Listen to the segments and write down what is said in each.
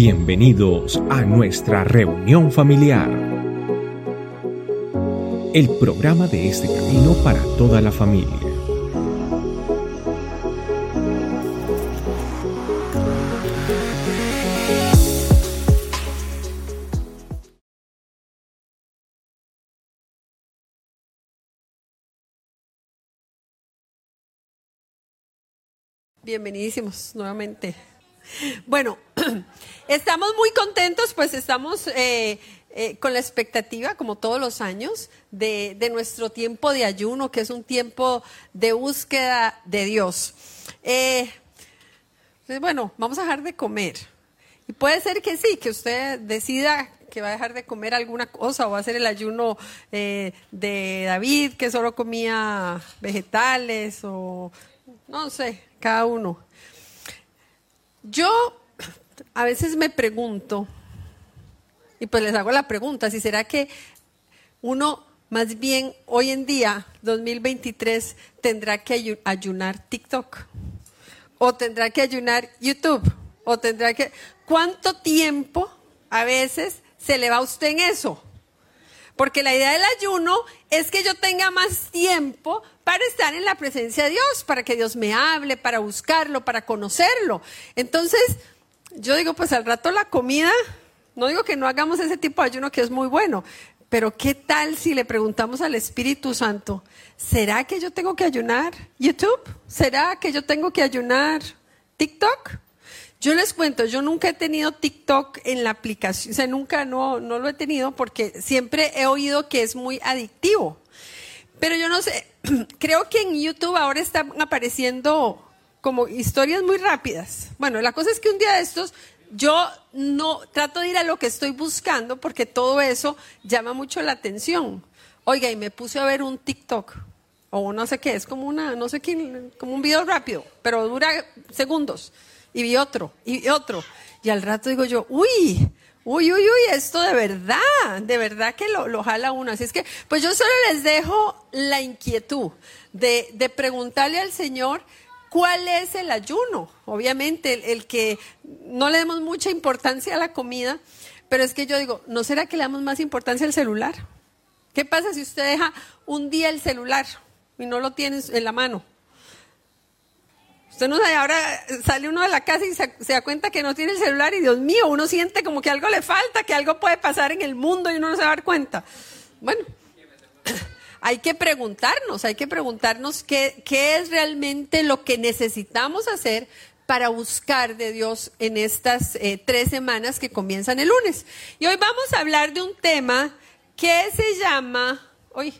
Bienvenidos a nuestra reunión familiar. El programa de este camino para toda la familia. Bienvenidísimos nuevamente. Bueno, estamos muy contentos, pues estamos eh, eh, con la expectativa, como todos los años, de, de, nuestro tiempo de ayuno, que es un tiempo de búsqueda de Dios. Eh, pues bueno, vamos a dejar de comer. Y puede ser que sí, que usted decida que va a dejar de comer alguna cosa o va a hacer el ayuno de David, que solo comía vegetales o no sé, cada uno. Yo a veces me pregunto, y pues les hago la pregunta, si será que uno más bien hoy en día, 2023, tendrá que ayunar TikTok, o tendrá que ayunar YouTube, o tendrá que... ¿Cuánto tiempo a veces se le va a usted en eso? Porque la idea del ayuno es que yo tenga más tiempo para estar en la presencia de Dios, para que Dios me hable, para buscarlo, para conocerlo. Entonces, yo digo, pues al rato la comida, no digo que no hagamos ese tipo de ayuno que es muy bueno, pero ¿qué tal si le preguntamos al Espíritu Santo, ¿será que yo tengo que ayunar YouTube? ¿Será que yo tengo que ayunar TikTok? Yo les cuento, yo nunca he tenido TikTok en la aplicación, o sea, nunca no, no lo he tenido porque siempre he oído que es muy adictivo. Pero yo no sé, creo que en YouTube ahora están apareciendo como historias muy rápidas. Bueno, la cosa es que un día de estos yo no trato de ir a lo que estoy buscando porque todo eso llama mucho la atención. Oiga, y me puse a ver un TikTok o no sé qué, es como una, no sé qué, como un video rápido, pero dura segundos y vi otro, y otro. Y al rato digo yo, uy, uy, uy, uy, esto de verdad, de verdad que lo, lo jala uno. Así es que, pues yo solo les dejo la inquietud de, de preguntarle al Señor cuál es el ayuno. Obviamente, el, que no le demos mucha importancia a la comida, pero es que yo digo, ¿no será que le damos más importancia al celular? ¿Qué pasa si usted deja un día el celular y no lo tiene en la mano? Usted no sabe, ahora sale uno de la casa y se, da cuenta que no tiene el celular y Dios mío, uno siente como que algo le falta, que algo puede pasar en el mundo y uno no se va a dar cuenta. Bueno, hay que preguntarnos, hay que preguntarnos qué, es realmente lo que necesitamos hacer para buscar de Dios en estas eh, tres semanas que comienzan el lunes. Y hoy vamos a hablar de un tema que se llama, hoy,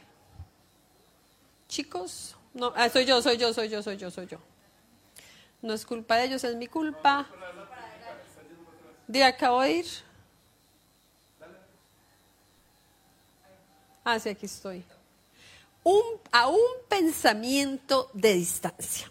chicos, no, ah, soy yo, soy yo, soy yo, soy yo, soy yo. No es culpa de ellos, es mi culpa. De acabo de ir. Ah, sí, aquí estoy. A un pensamiento de distancia.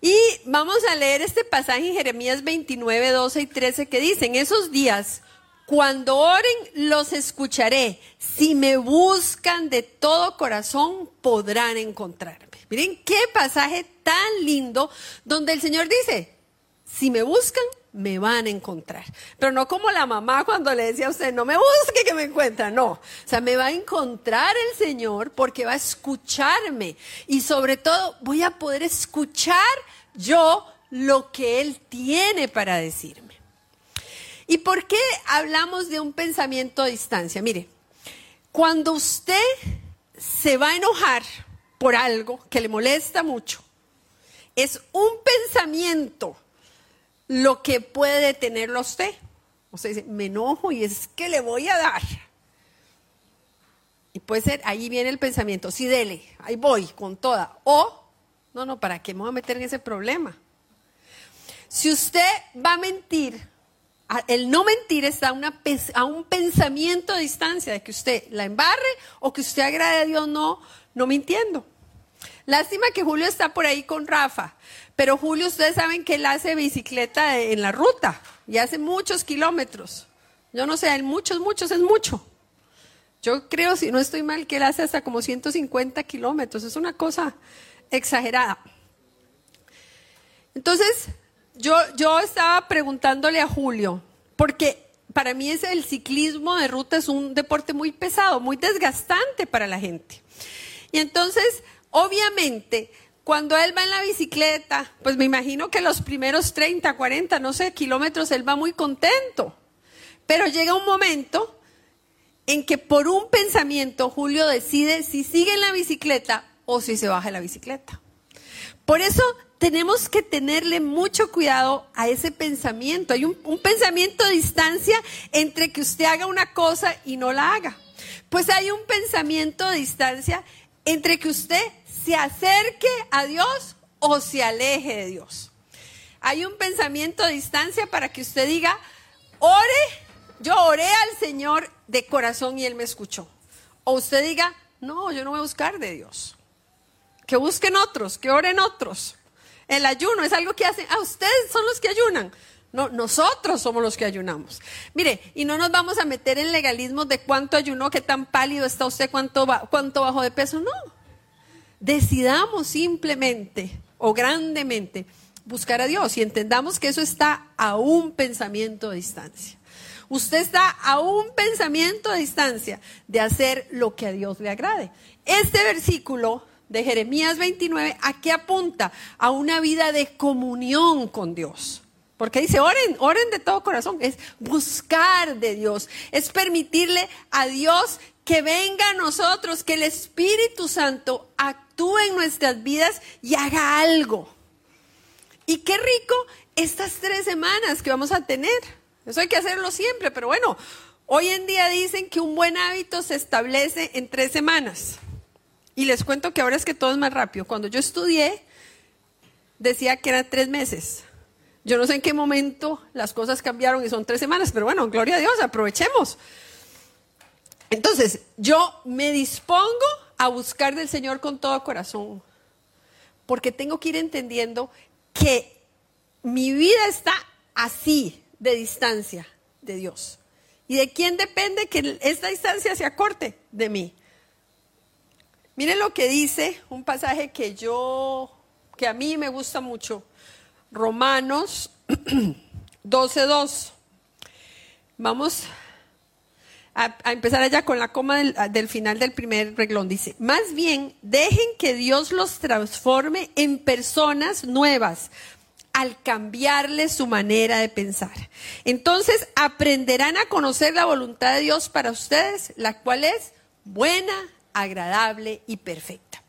Y vamos a leer este pasaje en Jeremías 29, 12 y 13 que dice, en esos días, cuando oren, los escucharé. Si me buscan de todo corazón, podrán encontrarme. Miren qué pasaje tan lindo donde el Señor dice, si me buscan, me van a encontrar. Pero no como la mamá cuando le decía a usted, no me busque que me encuentra. No, o sea, me va a encontrar el Señor porque va a escucharme. Y sobre todo voy a poder escuchar yo lo que Él tiene para decirme. ¿Y por qué hablamos de un pensamiento a distancia? Mire, cuando usted se va a enojar, por algo que le molesta mucho, es un pensamiento lo que puede detenerlo a usted. O sea, dice, me enojo y es que le voy a dar. Y puede ser, ahí viene el pensamiento, sí, dele, ahí voy con toda. O, no, no, ¿para qué me voy a meter en ese problema? Si usted va a mentir, el no mentir está a un pensamiento de distancia de que usted la embarre o que usted agrade a Dios no, no mintiendo. Lástima que Julio está por ahí con Rafa, pero Julio, ustedes saben que él hace bicicleta en la ruta y hace muchos kilómetros. Yo no sé, en muchos, muchos es mucho. Yo creo, si no estoy mal, que él hace hasta como 150 kilómetros. Es una cosa exagerada. Entonces, yo, yo estaba preguntándole a Julio, porque para mí es el ciclismo de ruta es un deporte muy pesado, muy desgastante para la gente. Y entonces, obviamente, cuando él va en la bicicleta, pues me imagino que los primeros 30, 40, no sé, kilómetros, él va muy contento. Pero llega un momento en que por un pensamiento Julio decide si sigue en la bicicleta o si se baja de la bicicleta. Por eso tenemos que tenerle mucho cuidado a ese pensamiento. Hay un, pensamiento de distancia entre que usted haga una cosa y no la haga. Pues hay un pensamiento de distancia entre que usted se acerque a Dios o se aleje de Dios. Hay un pensamiento de distancia para que usted diga, ore, yo oré al Señor de corazón y Él me escuchó. O usted diga, no, yo no voy a buscar de Dios. Que busquen otros, que oren otros. El ayuno es algo que hacen, ah, ustedes son los que ayunan. No, nosotros somos los que ayunamos. Mire, y no nos vamos a meter en legalismos de cuánto ayunó, qué tan pálido está usted, cuánto, cuánto bajó de peso. No. Decidamos simplemente o grandemente buscar a Dios y entendamos que eso está a un pensamiento de distancia. Usted está a un pensamiento de distancia de hacer lo que a Dios le agrade. Este versículo de Jeremías 29, ¿a qué apunta? A una vida de comunión con Dios. Porque dice, oren, oren de todo corazón. Es buscar de Dios. Es permitirle a Dios que venga a nosotros, que el Espíritu Santo actúe en nuestras vidas y haga algo. Y qué rico estas tres semanas que vamos a tener. Eso hay que hacerlo siempre, pero bueno, hoy en día dicen que un buen hábito se establece en tres semanas. Y les cuento que ahora es que todo es más rápido. Cuando yo estudié, decía que eran tres meses. Yo no sé en qué momento las cosas cambiaron y son tres semanas, pero bueno, gloria a Dios, aprovechemos. Entonces, yo me dispongo a buscar del Señor con todo corazón, porque tengo que ir entendiendo que mi vida está así, de distancia de Dios. ¿Y de quién depende que esta distancia se acorte? De mí. Miren lo que dice un pasaje que yo, que a mí me gusta mucho. Romanos 12.2. Vamos a, empezar allá con la coma del, del final del primer reglón. Dice, más bien, dejen que Dios los transforme en personas nuevas al cambiarle su manera de pensar. Entonces aprenderán a conocer la voluntad de Dios para ustedes, la cual es buena, agradable y perfecta.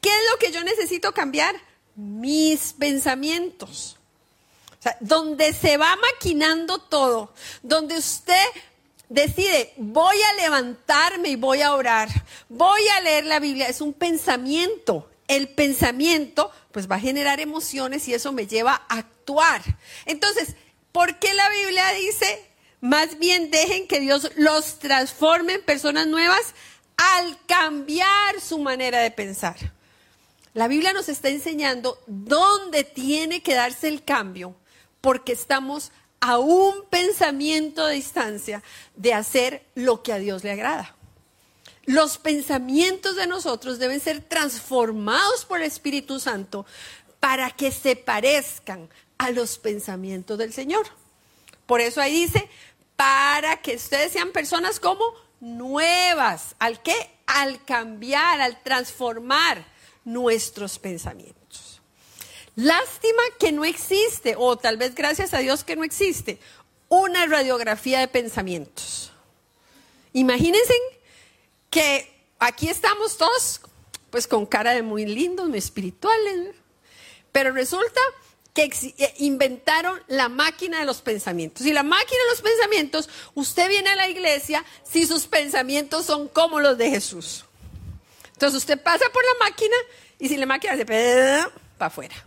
¿Qué es lo que yo necesito cambiar? Mis pensamientos. O sea, donde se va maquinando todo, donde usted decide, voy a levantarme y voy a orar, voy a leer la Biblia, es un pensamiento. El pensamiento pues va a generar emociones y eso me lleva a actuar. Entonces, ¿por qué la Biblia dice, más bien dejen que Dios los transforme en personas nuevas? al cambiar su manera de pensar. La Biblia nos está enseñando dónde tiene que darse el cambio, porque estamos a un pensamiento de distancia de hacer lo que a Dios le agrada. Los pensamientos de nosotros deben ser transformados por el Espíritu Santo para que se parezcan a los pensamientos del Señor. Por eso ahí dice, para que ustedes sean personas como nuevas. ¿Al qué? Al cambiar, al transformar nuestros pensamientos. Lástima que no existe, o tal vez gracias a Dios que no existe, una radiografía de pensamientos. Imagínense que aquí estamos todos, pues con cara de muy lindos, muy espirituales, pero resulta que eh, inventaron la máquina de los pensamientos. Y la máquina de los pensamientos, usted viene a la iglesia si sus pensamientos son como los de Jesús. Entonces usted pasa por la máquina y si la máquina se para afuera.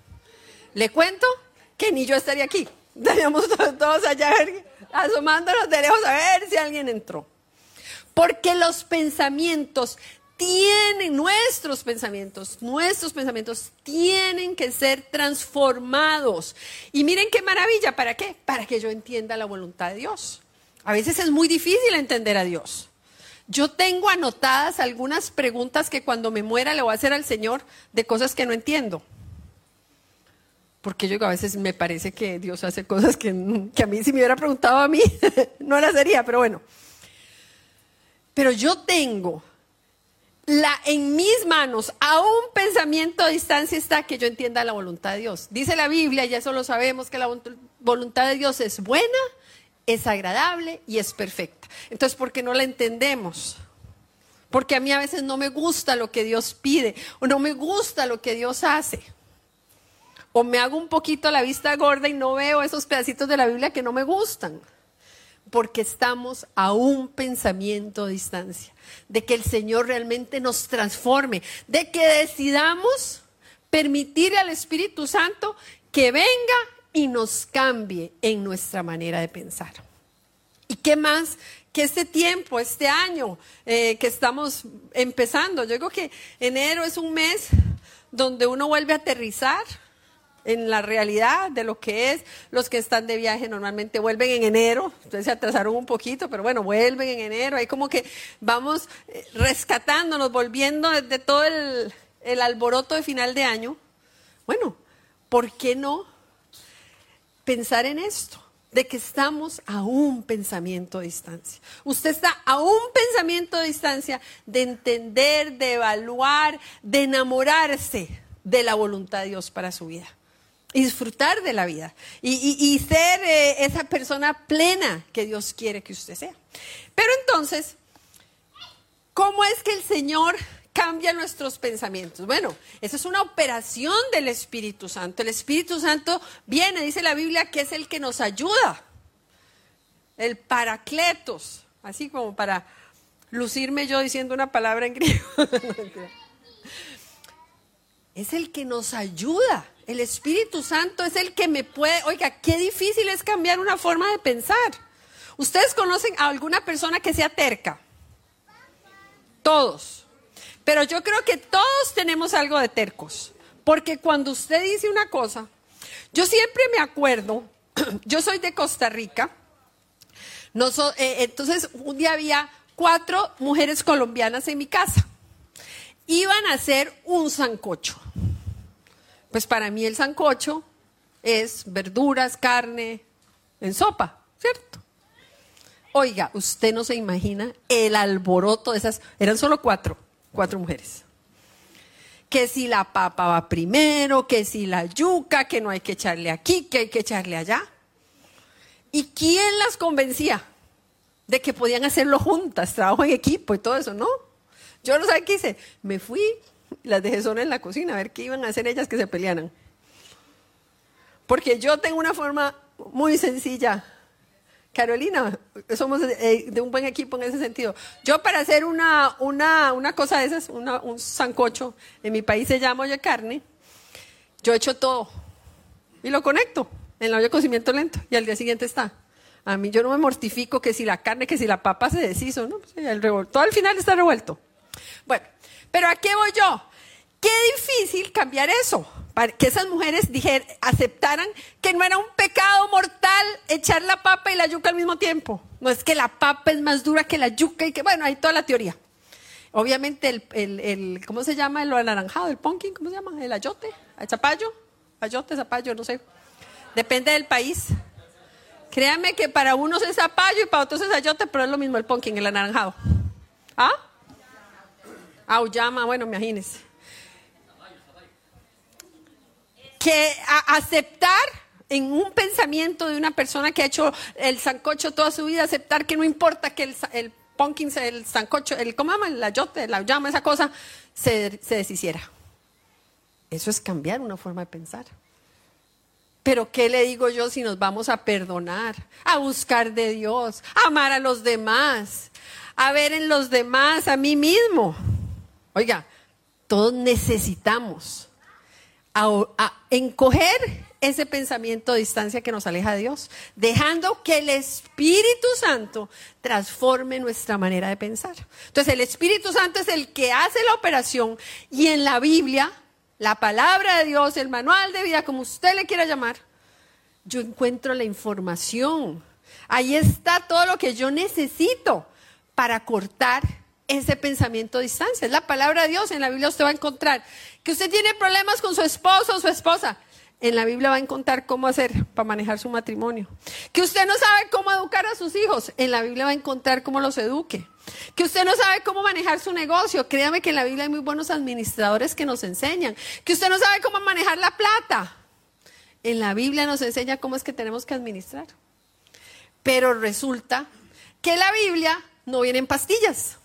Le cuento que ni yo estaría aquí. Estaríamos todos allá asomándonos de a ver si alguien entró. Porque los pensamientos tienen nuestros pensamientos, nuestros pensamientos tienen que ser transformados. Y miren qué maravilla, ¿para qué? Para que yo entienda la voluntad de Dios. A veces es muy difícil entender a Dios. Yo tengo anotadas algunas preguntas que cuando me muera le voy a hacer al Señor de cosas que no entiendo. Porque yo a veces me parece que Dios hace cosas que, que a mí si me hubiera preguntado a mí, no las haría, pero bueno. Pero yo tengo la, en mis manos, a un pensamiento a distancia está que yo entienda la voluntad de Dios. Dice la Biblia, y eso lo sabemos, que la voluntad de Dios es buena, es agradable y es perfecta. Entonces, ¿por qué no la entendemos? Porque a mí a veces no me gusta lo que Dios pide o no me gusta lo que Dios hace. O me hago un poquito la vista gorda y no veo esos pedacitos de la Biblia que no me gustan porque estamos a un pensamiento de distancia, de que el Señor realmente nos transforme, de que decidamos permitir al Espíritu Santo que venga y nos cambie en nuestra manera de pensar. ¿Y qué más que este tiempo, este año eh, que estamos empezando? Yo digo que enero es un mes donde uno vuelve a aterrizar en la realidad de lo que es. Los que están de viaje normalmente vuelven en enero, ustedes se atrasaron un poquito, pero bueno, vuelven en enero. Ahí como que vamos eh, rescatándonos, volviendo de todo el, el alboroto de final de año. Bueno, ¿por qué no pensar en esto? de que estamos a un pensamiento de distancia. Usted está a un pensamiento de distancia de entender, de evaluar, de enamorarse de la voluntad de Dios para su vida y disfrutar de la vida y, ser eh, esa persona plena que Dios quiere que usted sea. Pero entonces, ¿cómo es que el Señor cambia nuestros pensamientos? Bueno, esa es una operación del Espíritu Santo. El Espíritu Santo viene, dice la Biblia, que es el que nos ayuda. El paracletos, así como para lucirme yo diciendo una palabra en griego. es el que nos ayuda. El Espíritu Santo es el que me puede, oiga, qué difícil es cambiar una forma de pensar. ¿Ustedes conocen a alguna persona que sea terca? Todos. Pero yo creo que todos tenemos algo de tercos. Porque cuando usted dice una cosa, yo siempre me acuerdo, yo soy de Costa Rica, no eh, entonces un día había cuatro mujeres colombianas en mi casa. Iban a hacer un sancocho. Pues para mí el sancocho es verduras, carne, en sopa, ¿cierto? Oiga, usted no se imagina el alboroto de esas, eran solo cuatro, cuatro mujeres. Que si la papa va primero, que si la yuca, que no hay que echarle aquí, que hay que echarle allá. ¿Y quién las convencía de que podían hacerlo juntas, trabajo en equipo y todo eso? No. Yo no sé qué hice. Me fui, las dejé sola en la cocina a ver qué iban a hacer ellas que se pelearan. Porque yo tengo una forma muy sencilla. Carolina, somos de, un buen equipo en ese sentido. Yo para hacer una, una, una cosa de esas, un sancocho, en mi país se llama olla carne, yo echo todo y lo conecto en la olla de cocimiento lento y al día siguiente está. A mí yo no me mortifico que si la carne, que si la papa se deshizo, ¿no? Pues, el todo al final está revuelto. Bueno, pero ¿a qué voy yo? Qué difícil cambiar eso, para que esas mujeres dijeran, aceptaran que no era un pecado mortal echar la papa y la yuca al mismo tiempo. No es que la papa es más dura que la yuca y que, bueno, hay toda la teoría. Obviamente el, el, el ¿cómo se llama? Lo anaranjado, el pumpkin, ¿cómo se llama? El ayote, el zapallo, ayote, zapallo, no sé. Depende del país. Créanme que para unos es zapallo y para otros es ayote, pero es lo mismo el pumpkin, el anaranjado. ¿Ah? Auyama, bueno, imagínense. Que aceptar en un pensamiento de una persona que ha hecho el sancocho toda su vida, aceptar que no importa que el, el pumpkin, el sancocho, el, ¿cómo llama? El ayote, la llama, esa cosa, se, se deshiciera. Eso es cambiar una forma de pensar. Pero ¿qué le digo yo si nos vamos a perdonar, a buscar de Dios, a amar a los demás, a ver en los demás a mí mismo? Oiga, todos necesitamos encoger ese pensamiento de distancia que nos aleja de Dios, dejando que el Espíritu Santo transforme nuestra manera de pensar. Entonces el Espíritu Santo es el que hace la operación y en la Biblia, la palabra de Dios, el manual de vida, como usted le quiera llamar, yo encuentro la información. Ahí está todo lo que yo necesito para cortar ese pensamiento a distancia. Es la palabra de Dios. En la Biblia usted va a encontrar que usted tiene problemas con su esposo o su esposa. en la Biblia va a encontrar cómo hacer para manejar su matrimonio. Que usted no sabe cómo educar a sus hijos, en la Biblia va a encontrar cómo los eduque. Que usted no sabe cómo manejar su negocio, créame que en la Biblia hay muy buenos administradores que nos enseñan. Que usted no sabe cómo manejar la plata, en la Biblia nos enseña cómo es que tenemos que administrar. Pero resulta que la Biblia no viene en pastillas.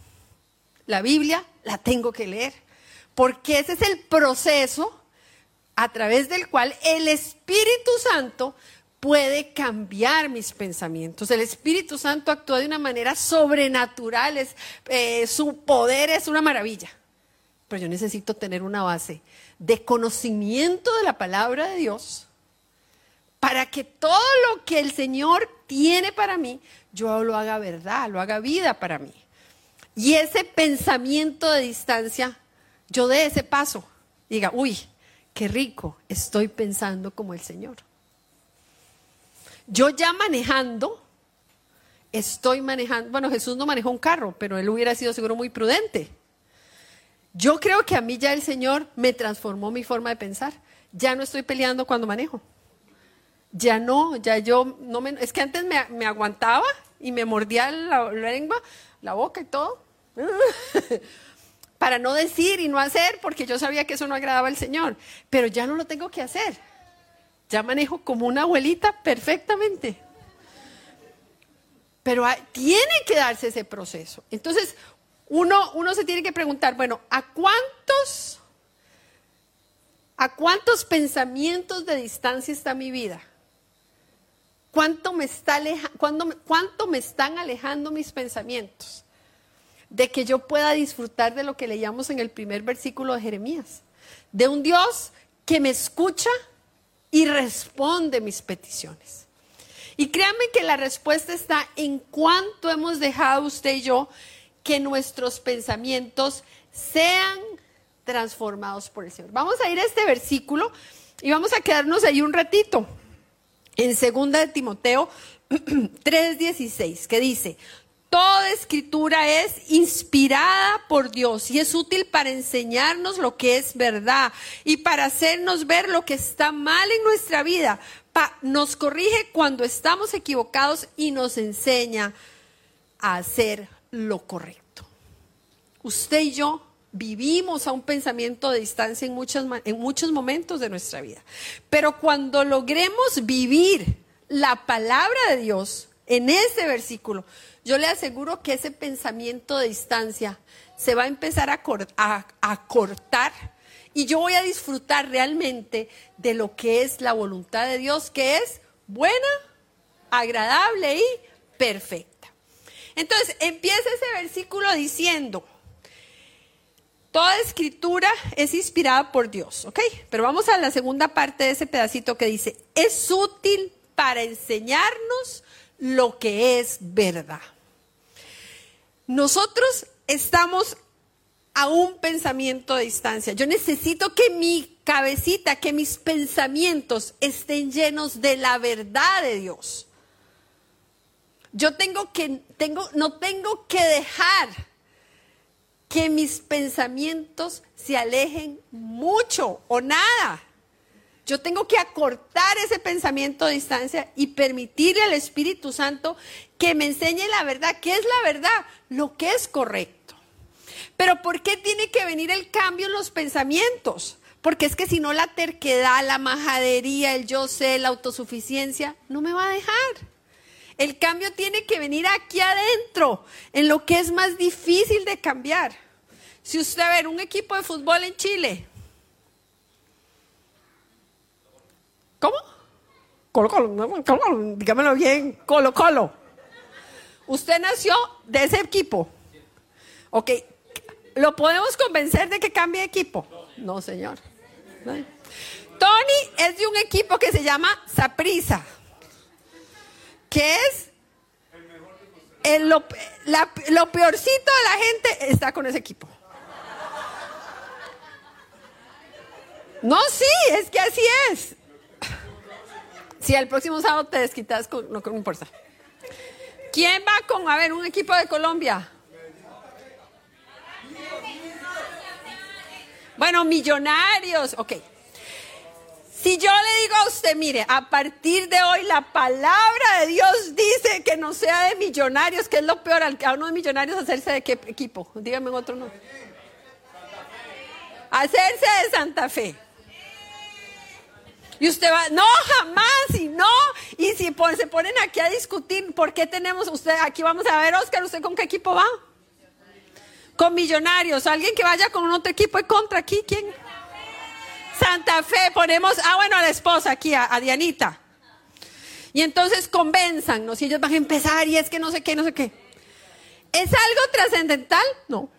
La Biblia la tengo que leer, porque ese es el proceso a través del cual el Espíritu Santo puede cambiar mis pensamientos. El Espíritu Santo actúa de una manera sobrenatural, eh, su poder es una maravilla. Pero yo necesito tener una base de conocimiento de la palabra de Dios para que todo lo que el Señor tiene para mí, yo lo haga verdad, lo haga vida para mí. Y ese pensamiento de distancia, yo dé ese paso. Diga, uy, qué rico, estoy pensando como el Señor. Yo ya manejando, estoy manejando, bueno, Jesús no manejó un carro, pero él hubiera sido seguro muy prudente. Yo creo que a mí ya el Señor me transformó mi forma de pensar. Ya no estoy peleando cuando manejo. Ya no, ya yo no me... Es que antes me, aguantaba y me mordía la lengua, la boca y todo. para no decir y no hacer, porque yo sabía que eso no agradaba al Señor. Pero ya no lo tengo que hacer. Ya manejo como una abuelita perfectamente. Pero tiene que darse ese proceso. Entonces, uno, uno se tiene que preguntar, bueno, ¿a cuántos, a cuántos pensamientos de distancia está mi vida? ¿Cuánto me, está ¿Cuánto me están alejando mis pensamientos? De que yo pueda disfrutar de lo que leíamos en el primer versículo de Jeremías, de un Dios que me escucha y responde mis peticiones. Y créanme que la respuesta está en cuánto hemos dejado usted y yo que nuestros pensamientos sean transformados por el Señor. Vamos a ir a este versículo y vamos a quedarnos ahí un ratito. En segunda de Timoteo 3:16, que dice, Toda escritura es inspirada por Dios y es útil para enseñarnos lo que es verdad y para hacernos ver lo que está mal en nuestra vida. nos corrige cuando estamos equivocados y nos enseña a hacer lo correcto. Usted y yo vivimos a un pensamiento de distancia en, en muchos momentos de nuestra vida. Pero cuando logremos vivir la palabra de Dios en ese versículo, yo le aseguro que ese pensamiento de distancia se va a empezar a, cortar y yo voy a disfrutar realmente de lo que es la voluntad de Dios, que es buena, agradable y perfecta. Entonces, empieza ese versículo diciendo, toda escritura es inspirada por Dios, ¿ok? Pero vamos a la segunda parte de ese pedacito que dice, es útil para enseñarnos lo que es verdad. Nosotros estamos a un pensamiento de distancia. Yo necesito que mi cabecita, que mis pensamientos estén llenos de la verdad de Dios. Yo tengo que, tengo, no tengo que dejar que mis pensamientos se alejen mucho o nada yo tengo que acortar ese pensamiento de distancia y permitirle al Espíritu Santo que me enseñe la verdad. ¿Qué es la verdad? Lo que es correcto. Pero ¿por qué tiene que venir el cambio en los pensamientos? Porque es que si no la terquedad, la majadería, el yo sé, la autosuficiencia, no me va a dejar. El cambio tiene que venir aquí adentro, en lo que es más difícil de cambiar. Si usted ve un equipo de fútbol en Chile, ¿Cómo? Colo Colo, dígamelo bien, Colo Colo. Usted nació de ese equipo. Ok, ¿lo podemos convencer de que cambie equipo? No, señor. Tony es de un equipo que se llama Saprisa, que es el, lo, lo peorcito de la gente está con ese equipo. No, sí, es que así es. Si el próximo sábado te desquitas, con, no, no importa. ¿Quién va con, a ver, un equipo de Colombia? Bueno, millonarios, ok. Si yo le digo a usted, mire, a partir de hoy la palabra de Dios dice que no sea de millonarios, que es lo peor a uno de millonarios hacerse de qué equipo. Dígame otro nombre. Hacerse de Santa Fe. Y usted va, no, jamás, y no. Y si se ponen aquí a discutir, ¿por qué tenemos usted? Aquí vamos a ver, Oscar, ¿usted con qué equipo va? Con millonarios. Alguien que vaya con otro equipo contra aquí, ¿quién? Santa Fe, ponemos, ah, bueno, a la esposa aquí, a, a Dianita. Y entonces convenzannos y ellos van a empezar y es que no sé qué, no sé qué. ¿Es algo trascendental? No.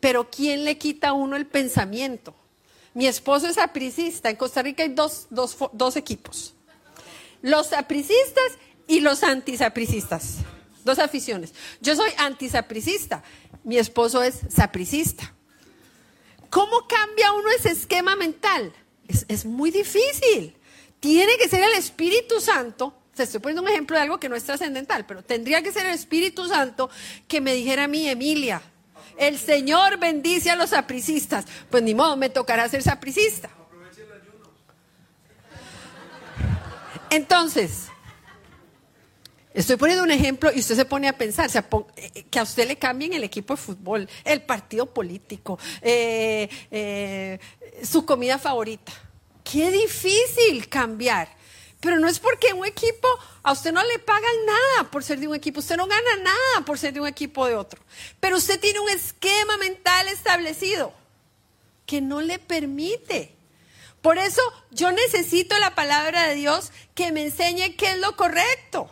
Pero ¿quién le quita a uno el pensamiento? Mi esposo es apricista. En Costa Rica hay dos, dos equipos. Los apricistas y los antisapricistas. Dos aficiones. Yo soy antisapricista. Mi esposo es sapricista. ¿Cómo cambia uno ese esquema mental? Es, muy difícil. Tiene que ser el Espíritu Santo. Se estoy poniendo un ejemplo de algo que no es trascendental, pero tendría que ser el Espíritu Santo que me dijera a mí, Emilia, el Señor bendice a los sapricistas. Pues ni modo, me tocará ser sapricista. Entonces, Estoy poniendo un ejemplo y usted se pone a pensar, eh, que a usted le cambien el equipo de fútbol, el partido político, eh, eh, su comida favorita. Qué difícil cambiar. Pero no es porque un equipo, a usted no le pagan nada por ser de un equipo, usted no gana nada por ser de un equipo de otro. Pero usted tiene un esquema mental establecido que no le permite. Por eso yo necesito la palabra de Dios que me enseñe qué es lo correcto.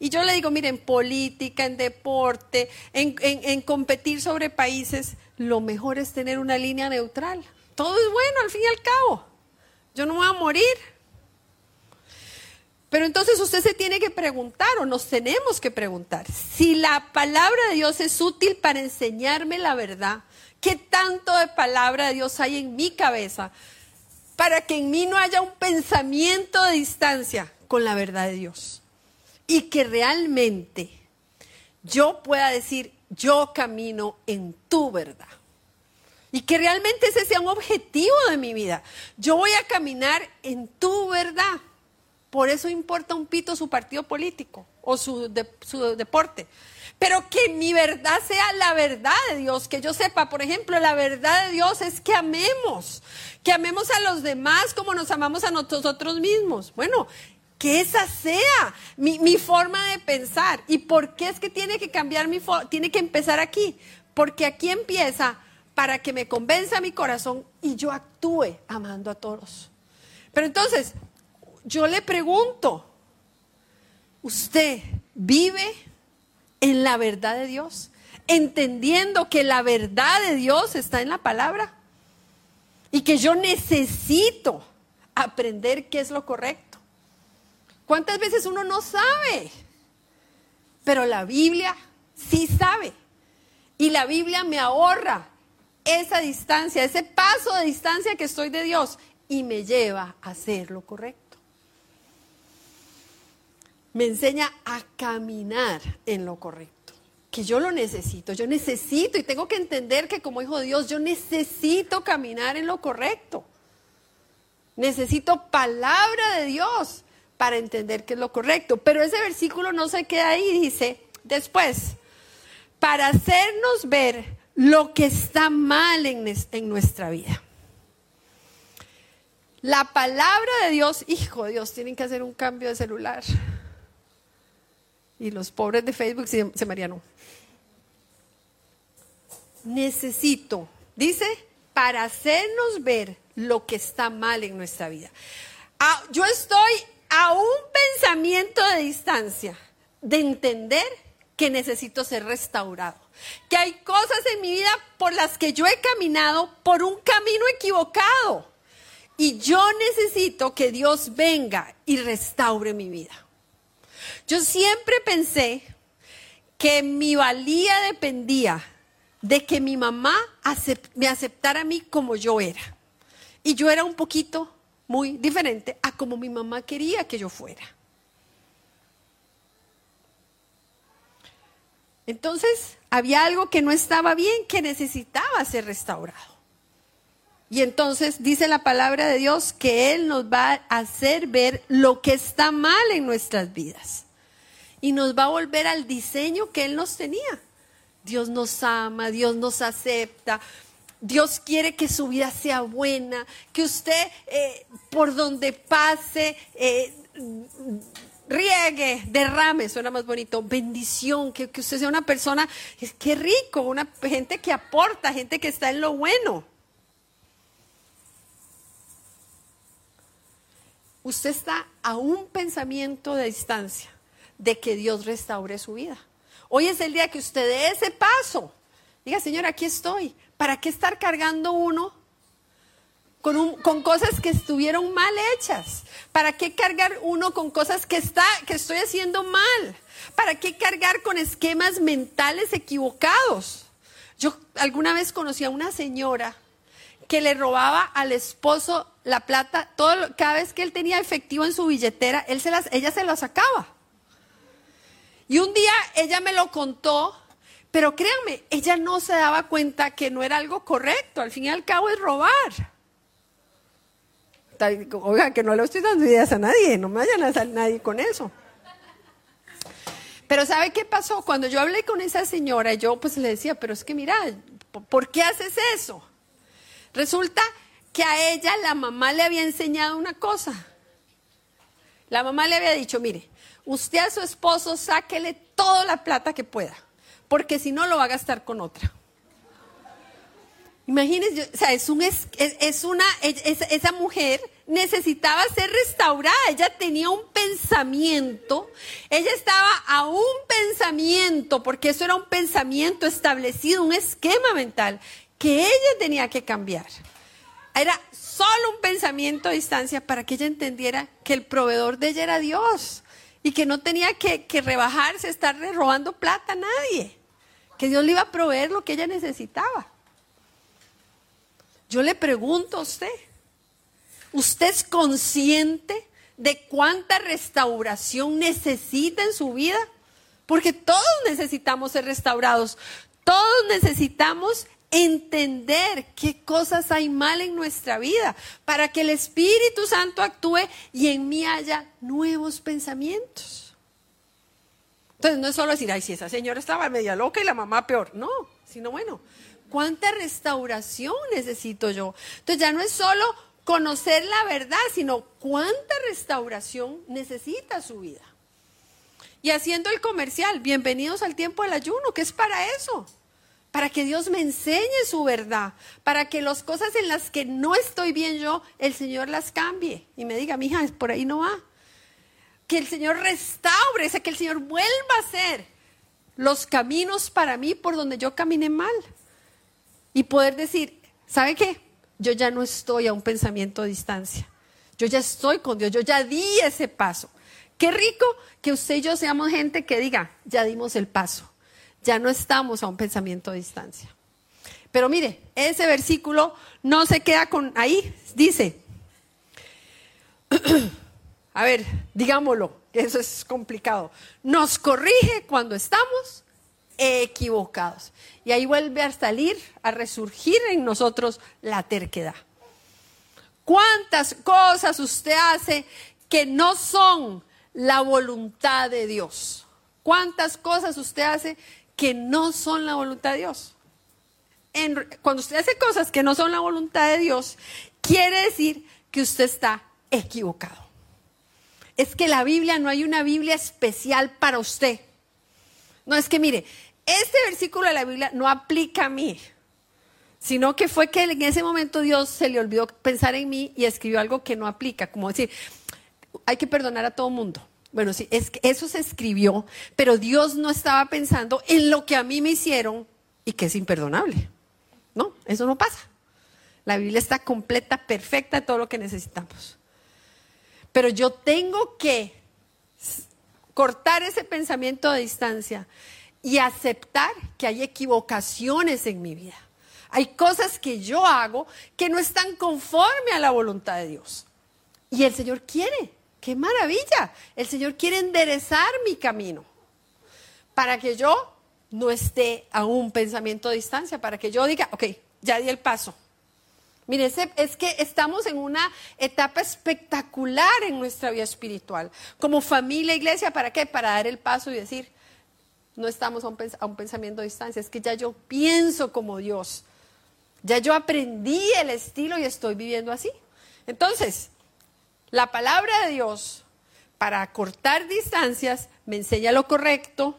Y yo le digo, miren, en política, en deporte, en, en, competir sobre países, lo mejor es tener una línea neutral. Todo es bueno al fin y al cabo. Yo no voy a morir. Pero entonces usted se tiene que preguntar o nos tenemos que preguntar si la palabra de Dios es útil para enseñarme la verdad. ¿Qué tanto de palabra de Dios hay en mi cabeza para que en mí no haya un pensamiento de distancia con la verdad de Dios? y que realmente yo pueda decir, yo camino en tu verdad. Y que realmente ese sea un objetivo de mi vida. Yo voy a caminar en tu verdad. Por eso importa un pito su partido político o su, su deporte. Pero que mi verdad sea la verdad de Dios, que yo sepa, por ejemplo, la verdad de Dios es que amemos, que amemos a los demás como nos amamos a nosotros mismos. Bueno, que esa sea mi, forma de pensar. ¿Y por qué es que tiene que cambiar mi forma? Tiene que empezar aquí. Porque aquí empieza para que me convenza mi corazón y yo actúe amando a todos. Pero entonces, yo le pregunto, ¿usted vive en la verdad de Dios? Entendiendo que la verdad de Dios está en la palabra y que yo necesito aprender qué es lo correcto. ¿Cuántas veces uno no sabe? Pero la Biblia sí sabe. Y la Biblia me ahorra esa distancia, ese paso de distancia que estoy de Dios y me lleva a hacer lo correcto. Me enseña a caminar en lo correcto, que yo lo necesito, yo necesito y tengo que entender que como hijo de Dios yo necesito caminar en lo correcto. Necesito palabra de Dios para entender qué es lo correcto. Pero ese versículo no se queda ahí, dice, después, para hacernos ver lo que está mal en, en nuestra vida. La palabra de Dios, hijo de Dios, tienen que hacer un cambio de celular. Y los pobres de Facebook se, se. Necesito, dice, para hacernos ver lo que está mal en nuestra vida. Ah, yo estoy a un pensamiento de distancia, de entender que necesito ser restaurado. Que hay cosas en mi vida por las que yo he caminado por un camino equivocado. Y yo necesito que Dios venga y restaure mi vida. Yo siempre pensé que mi valía dependía de que mi mamá me aceptara a mí como yo era. Y yo era un poquito muy diferente a como mi mamá quería que yo fuera. Entonces, había algo que no estaba bien, que necesitaba ser restaurado. Y entonces dice la palabra de Dios que Él nos va a hacer ver lo que está mal en nuestras vidas. Y nos va a volver al diseño que Él nos tenía. Dios nos ama, Dios nos acepta. Dios quiere que su vida sea buena, que usted eh, por donde pase eh, riegue, derrame, suena más bonito, bendición, que, que usted sea una persona, qué rico, una gente que aporta, gente que está en lo bueno. Usted está a un pensamiento de distancia de que Dios restaure su vida. Hoy es el día que usted dé ese paso. Diga, Señor, aquí estoy. ¿Para qué estar cargando uno con, con, cosas que estuvieron mal hechas? ¿Para qué cargar uno con cosas que, está, que estoy haciendo mal? ¿Para qué cargar con esquemas mentales equivocados? Yo alguna vez conocí a una señora que le robaba al esposo la plata, todo, cada vez que él tenía efectivo en su billetera, él se las, ella se lo sacaba. Y un día ella me lo contó, pero créanme, ella no se daba cuenta que no era algo correcto. Al fin y al cabo es robar. Oiga, que no le estoy dando ideas a nadie, no me vayan a salir nadie con eso. Pero ¿sabe qué pasó? Cuando yo hablé con esa señora, yo pues le decía, pero es que mira, ¿por qué haces eso? Resulta que a ella la mamá le había enseñado una cosa. La mamá le había dicho, mire, usted a su esposo sáquele toda la plata que pueda, porque si no lo va a gastar con otra. Imagínense, o sea, es, un, es, es una, esa mujer necesitaba ser restaurada, ella tenía un pensamiento, ella estaba a un pensamiento, porque eso era un pensamiento establecido, un esquema mental que ella tenía que cambiar. Era solo un pensamiento a distancia para que ella entendiera que el proveedor de ella era Dios y que no tenía que, rebajarse, estarle robando plata a nadie, que Dios le iba a proveer lo que ella necesitaba. Yo le pregunto a usted, ¿usted es consciente de cuánta restauración necesita en su vida? Porque todos necesitamos ser restaurados, todos necesitamos entender qué cosas hay mal en nuestra vida para que el Espíritu Santo actúe y en mí haya nuevos pensamientos. Entonces no es solo decir, ay, si esa señora estaba media loca y la mamá peor, no, sino bueno, ¿cuánta restauración necesito yo? Entonces ya no es solo conocer la verdad, sino cuánta restauración necesita su vida. Y haciendo el comercial, bienvenidos al tiempo del ayuno, que es para eso para que Dios me enseñe su verdad, para que las cosas en las que no estoy bien yo, el Señor las cambie y me diga, mija, por ahí no va. Que el Señor restaure, que el Señor vuelva a hacer los caminos para mí por donde yo caminé mal. Y poder decir, ¿sabe qué? Yo ya no estoy a un pensamiento de distancia. Yo ya estoy con Dios, yo ya di ese paso. Qué rico que usted y yo seamos gente que diga, ya dimos el paso ya no estamos a un pensamiento de distancia. Pero mire, ese versículo no se queda con ahí, dice, a ver, digámoslo, eso es complicado, nos corrige cuando estamos equivocados. Y ahí vuelve a salir, a resurgir en nosotros la terquedad. ¿Cuántas cosas usted hace que no son la voluntad de Dios? ¿Cuántas cosas usted hace que no son la voluntad de Dios. cuando usted hace cosas que no son la voluntad de Dios, quiere decir que usted está equivocado. Es que la Biblia no hay una Biblia especial para usted. No es que mire, este versículo de la Biblia no aplica a mí, sino que fue que en ese momento Dios se le olvidó pensar en mí y escribió algo que no aplica, como decir, hay que perdonar a todo mundo. Bueno, sí, es que eso se escribió, pero Dios no estaba pensando en lo que a mí me hicieron y que es imperdonable. No, eso no pasa. La Biblia está completa, perfecta, todo lo que necesitamos. Pero yo tengo que cortar ese pensamiento de distancia y aceptar que hay equivocaciones en mi vida. Hay cosas que yo hago que no están conforme a la voluntad de Dios. Y el Señor quiere ¡Qué maravilla! El Señor quiere enderezar mi camino para que yo no esté a un pensamiento de distancia, para que yo diga, ok, ya di el paso. Mire, es que estamos en una etapa espectacular en nuestra vida espiritual. Como familia, iglesia, ¿para qué? Para dar el paso y decir, no estamos a un, a un pensamiento de distancia, es que ya yo pienso como Dios. Ya yo aprendí el estilo y estoy viviendo así. Entonces, la palabra de Dios para cortar distancias me enseña lo correcto,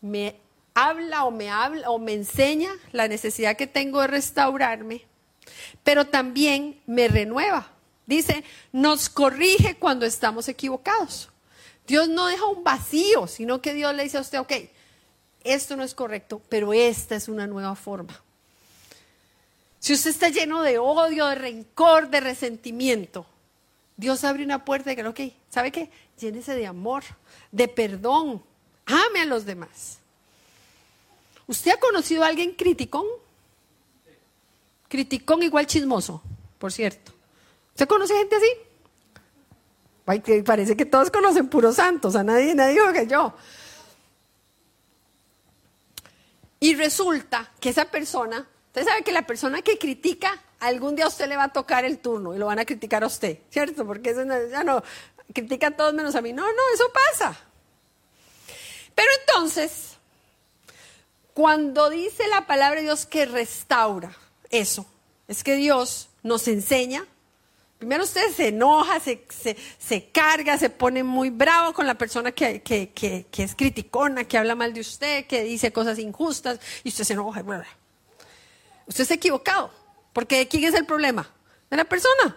me habla o me habla o me enseña la necesidad que tengo de restaurarme, pero también me renueva. Dice, nos corrige cuando estamos equivocados. Dios no deja un vacío, sino que Dios le dice a usted, ok, esto no es correcto, pero esta es una nueva forma. Si usted está lleno de odio, de rencor, de resentimiento, Dios abre una puerta y que, ¿sabe qué? Llénese de amor, de perdón, ame a los demás. ¿Usted ha conocido a alguien criticón? Criticón igual chismoso, por cierto. ¿Usted conoce gente así? parece que todos conocen puros santos, a nadie, nadie dijo que yo. Y resulta que esa persona, usted sabe que la persona que critica, algún día a usted le va a tocar el turno y lo van a criticar a usted, ¿cierto? Porque eso ya no, critica a todos menos a mí. No, no, eso pasa. Pero entonces, cuando dice la palabra de Dios que restaura eso, es que Dios nos enseña. Primero usted se enoja, se, se, carga, se pone muy bravo con la persona que, que, que, que, es criticona, que habla mal de usted, que dice cosas injustas, y usted se enoja. Usted está equivocado, porque ¿quién es el problema? De la persona.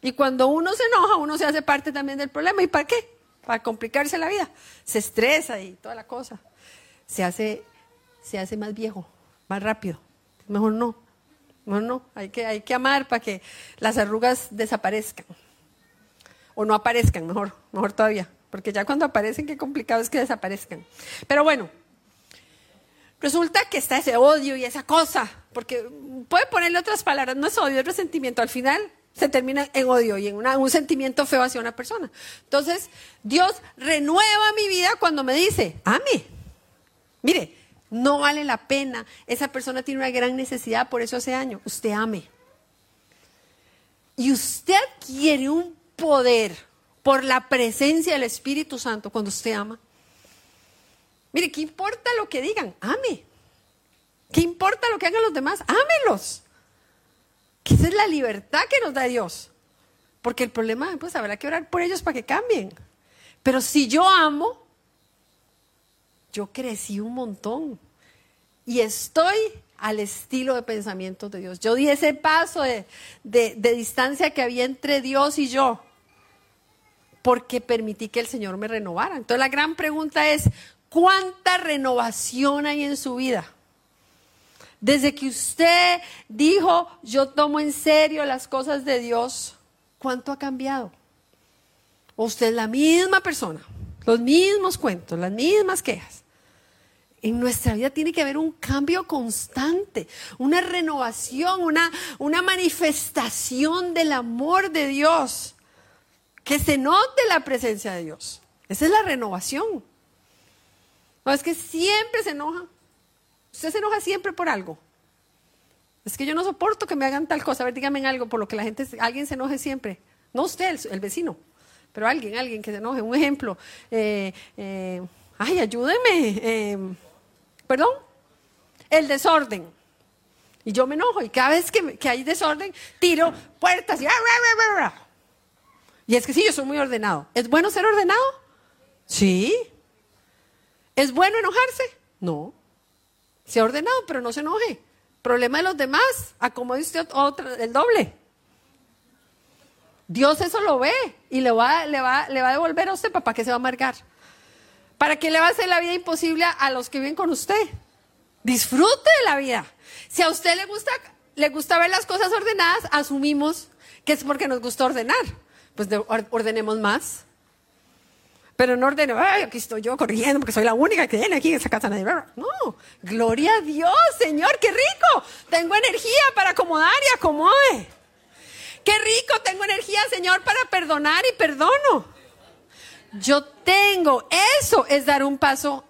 Y cuando uno se enoja, uno se hace parte también del problema. ¿Y para qué? Para complicarse la vida. Se estresa y toda la cosa. Se hace se hace más viejo, más rápido. Mejor no. Mejor no. Hay que, hay que amar para que las arrugas desaparezcan. O no aparezcan, mejor, mejor todavía. Porque ya cuando aparecen, qué complicado es que desaparezcan. Pero bueno, resulta que está ese odio y esa cosa. Porque puede ponerle otras palabras, no es odio, es resentimiento. Al final se termina en odio y en un sentimiento feo hacia una persona. Entonces, Dios renueva mi vida cuando me dice, ame. Mire, no vale la pena. Esa persona tiene una gran necesidad, por eso hace año. Usted ame. Y usted adquiere un poder por la presencia del Espíritu Santo cuando usted ama. Mire, ¿qué importa lo que digan? Ame. ¿Qué importa lo que hagan los demás? Ámelos. Que esa es la libertad que nos da Dios. Porque el problema, pues habrá que orar por ellos para que cambien. Pero si yo amo, yo crecí un montón y estoy al estilo de pensamiento de Dios. Yo di ese paso de, distancia que había entre Dios y yo porque permití que el Señor me renovara. Entonces la gran pregunta es, ¿cuánta renovación hay en su vida? Desde que usted dijo, yo tomo en serio las cosas de Dios, ¿cuánto ha cambiado? ¿O usted es la misma persona? Los mismos cuentos, las mismas quejas. En nuestra vida tiene que haber un cambio constante, una renovación, una, una manifestación del amor de Dios. Que se note la presencia de Dios. Esa es la renovación. No, es que siempre se enoja. Usted se enoja siempre por algo. Es que yo no soporto que me hagan tal cosa. A ver, dígame algo por lo que la gente, alguien se enoje siempre. No usted, el, vecino, pero alguien, alguien que se enoje. Un ejemplo. Eh, eh, ay, ayúdeme. Eh, perdón, el desorden. Y yo me enojo y cada vez que, hay desorden, tiro puertas y... Y es que sí, yo soy muy ordenado. ¿Es bueno ser ordenado? Sí. ¿Es bueno enojarse? No. Sea ordenado, pero no se enoje. Problema de los demás, acomode usted otra, el doble. Dios eso lo ve y le va, le va, le va a devolver a usted, papá, que se va a amargar. ¿Para qué le va a hacer la vida imposible a los que viven con usted? Disfrute de la vida. Si a usted le gusta, le gusta ver las cosas ordenadas, asumimos que es porque nos gusta ordenar. Pues ordenemos más. Pero no ordene, ay, aquí estoy yo corriendo porque soy la única que viene aquí en esa casa. Nadie. No, gloria a Dios, Señor, qué rico. Tengo energía para acomodar y acomode. Qué rico, tengo energía, Señor, para perdonar y perdono. Yo tengo, eso es dar un paso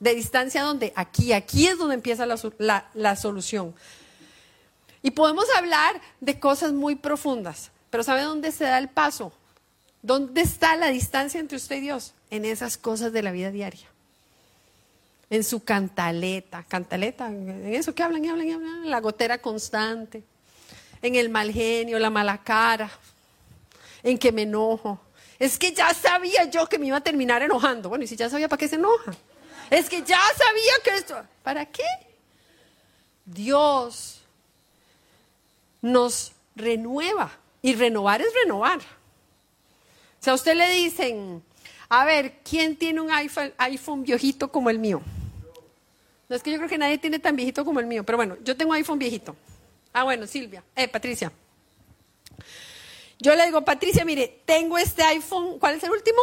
de distancia donde aquí, aquí es donde empieza la, solución. Y podemos hablar de cosas muy profundas, pero ¿sabe dónde se da el paso? ¿Dónde está la distancia entre usted y Dios? En esas cosas de la vida diaria. En su cantaleta, cantaleta, en eso que hablan, hablan, hablan, la gotera constante, en el mal genio, la mala cara, en que me enojo. Es que ya sabía yo que me iba a terminar enojando. Bueno, y si ya sabía, ¿para qué se enoja? Es que ya sabía que esto... ¿Para qué? Dios nos renueva. Y renovar es renovar. Sea, a usted le dicen, a ver, ¿quién tiene un iPhone, iPhone viejito como el mío? No es que yo creo que nadie tiene tan viejito como el mío, pero bueno, yo tengo iPhone viejito. Ah, bueno, Silvia, eh, Patricia. Yo le digo, Patricia, mire, tengo este iPhone, ¿cuál es el último?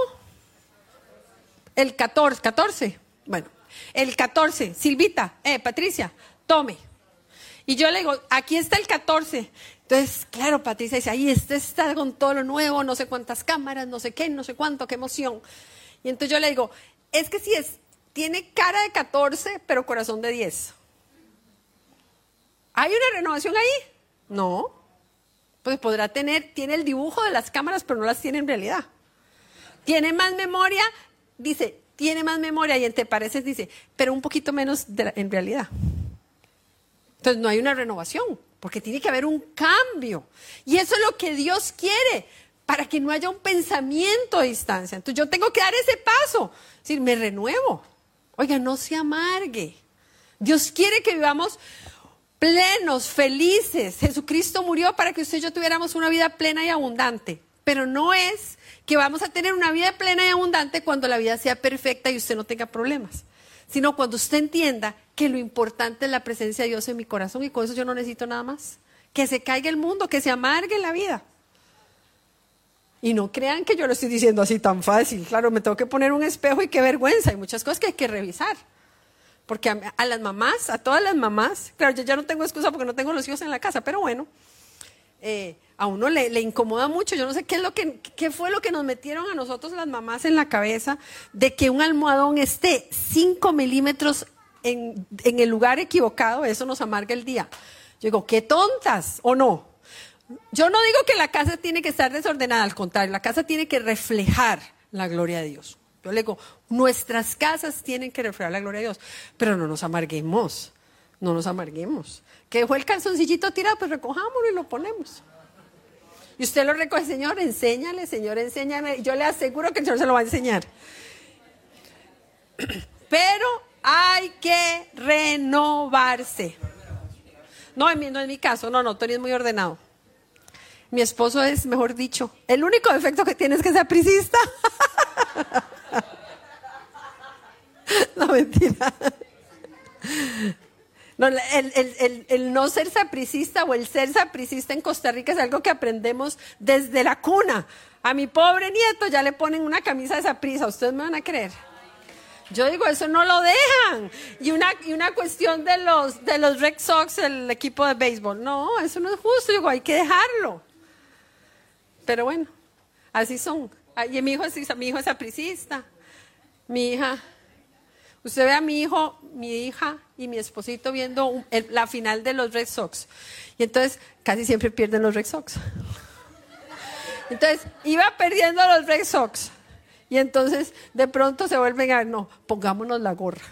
El 14, 14. Bueno, el 14. Silvita, eh, Patricia, tome. Y yo le digo, aquí está el 14. Entonces, claro, Patricia dice, ahí este está con todo lo nuevo, no sé cuántas cámaras, no sé qué, no sé cuánto, qué emoción. Y entonces yo le digo, es que sí es, tiene cara de 14, pero corazón de 10. ¿Hay una renovación ahí? No. Pues podrá tener, tiene el dibujo de las cámaras, pero no las tiene en realidad. Tiene más memoria, dice, tiene más memoria y entre pareces dice, pero un poquito menos en realidad. Entonces no hay una renovación, porque tiene que haber un cambio. Y eso es lo que Dios quiere, para que no haya un pensamiento a distancia. Entonces yo tengo que dar ese paso, es decir, me renuevo. Oiga, no se amargue. Dios quiere que vivamos plenos, felices. Jesucristo murió para que usted y yo tuviéramos una vida plena y abundante. Pero no es que vamos a tener una vida plena y abundante cuando la vida sea perfecta y usted no tenga problemas, sino cuando usted entienda que lo importante es la presencia de Dios en mi corazón y con eso yo no necesito nada más. Que se caiga el mundo, que se amargue la vida. Y no crean que yo lo estoy diciendo así tan fácil. Claro, me tengo que poner un espejo y qué vergüenza. Hay muchas cosas que hay que revisar. Porque a, las mamás, a todas las mamás, claro, yo ya no tengo excusa porque no tengo los hijos en la casa, pero bueno, eh, a uno le, incomoda mucho. Yo no sé qué, es lo que, fue lo que nos metieron a nosotros las mamás en la cabeza de que un almohadón esté 5 milímetros en, el lugar equivocado, eso nos amarga el día. Yo digo, qué tontas, ¿o no? Yo no digo que la casa tiene que estar desordenada, al contrario, la casa tiene que reflejar la gloria de Dios. Yo le digo, nuestras casas tienen que reflejar la gloria de Dios, pero no nos amarguemos, no nos amarguemos. Que dejó el calzoncillito tirado, pues recojámoslo y lo ponemos. Y usted lo recoge, Señor, enséñale, Señor, enséñame. Yo le aseguro que el Señor se lo va a enseñar. Pero hay que renovarse. No, en mi, no es mi caso, no, no, Tony es muy ordenado. Mi esposo es, mejor dicho, el único defecto que tiene es que sea prisista. no, mentira. No, el, el, no ser sapricista o el ser sapricista en Costa Rica es algo que aprendemos desde la cuna. A mi pobre nieto ya le ponen una camisa de saprisa, ustedes me van a creer. Yo digo, eso no lo dejan. Y una, y una cuestión de los, de los Red Sox, el equipo de béisbol. No, eso no es justo. Digo, hay que dejarlo. Pero bueno, así son. Y mi hijo es, mi hijo es apricista. Mi hija. Usted ve a mi hijo, mi hija y mi esposito viendo la final de los Red Sox. Y entonces casi siempre pierden los Red Sox. Entonces, iba perdiendo los Red Sox. Y entonces de pronto se vuelven a, no, pongámonos la gorra.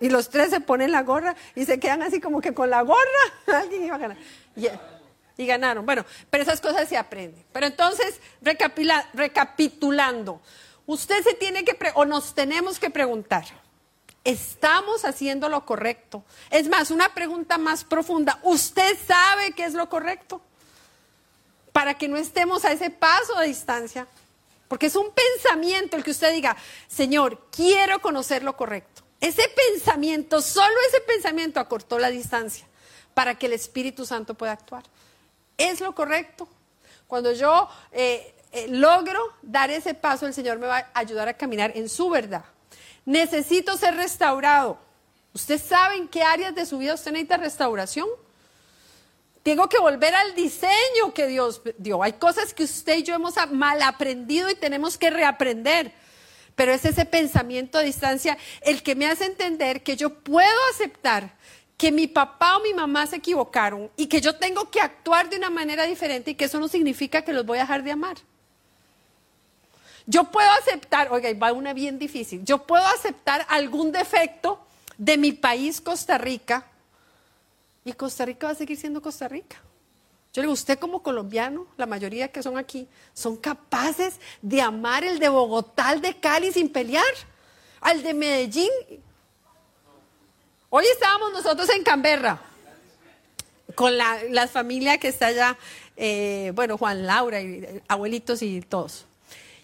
Y los tres se ponen la gorra y se quedan así como que con la gorra alguien iba a ganar. Y, ganaron. Bueno, pero esas cosas se aprenden. Pero entonces, recapitulando, usted se tiene que, o nos tenemos que preguntar, ¿estamos haciendo lo correcto? Es más, una pregunta más profunda, ¿usted sabe qué es lo correcto? Para que no estemos a ese paso de distancia. Porque es un pensamiento el que usted diga, Señor, quiero conocer lo correcto. Ese pensamiento, solo ese pensamiento acortó la distancia para que el Espíritu Santo pueda actuar. Es lo correcto. Cuando yo eh, eh, logro dar ese paso, el Señor me va a ayudar a caminar en su verdad. Necesito ser restaurado. ¿Usted sabe en qué áreas de su vida usted necesita restauración? Tengo que volver al diseño que Dios dio. Hay cosas que usted y yo hemos mal aprendido y tenemos que reaprender. Pero es ese pensamiento a distancia el que me hace entender que yo puedo aceptar que mi papá o mi mamá se equivocaron y que yo tengo que actuar de una manera diferente y que eso no significa que los voy a dejar de amar. Yo puedo aceptar, oiga, va una bien difícil, yo puedo aceptar algún defecto de mi país, Costa Rica, y Costa Rica va a seguir siendo Costa Rica. Yo le digo, usted como colombiano, la mayoría que son aquí, son capaces de amar el de Bogotá, de Cali sin pelear, al de Medellín. Hoy estábamos nosotros en Canberra con la, familia que está allá, eh, bueno, Juan Laura y eh, abuelitos y todos.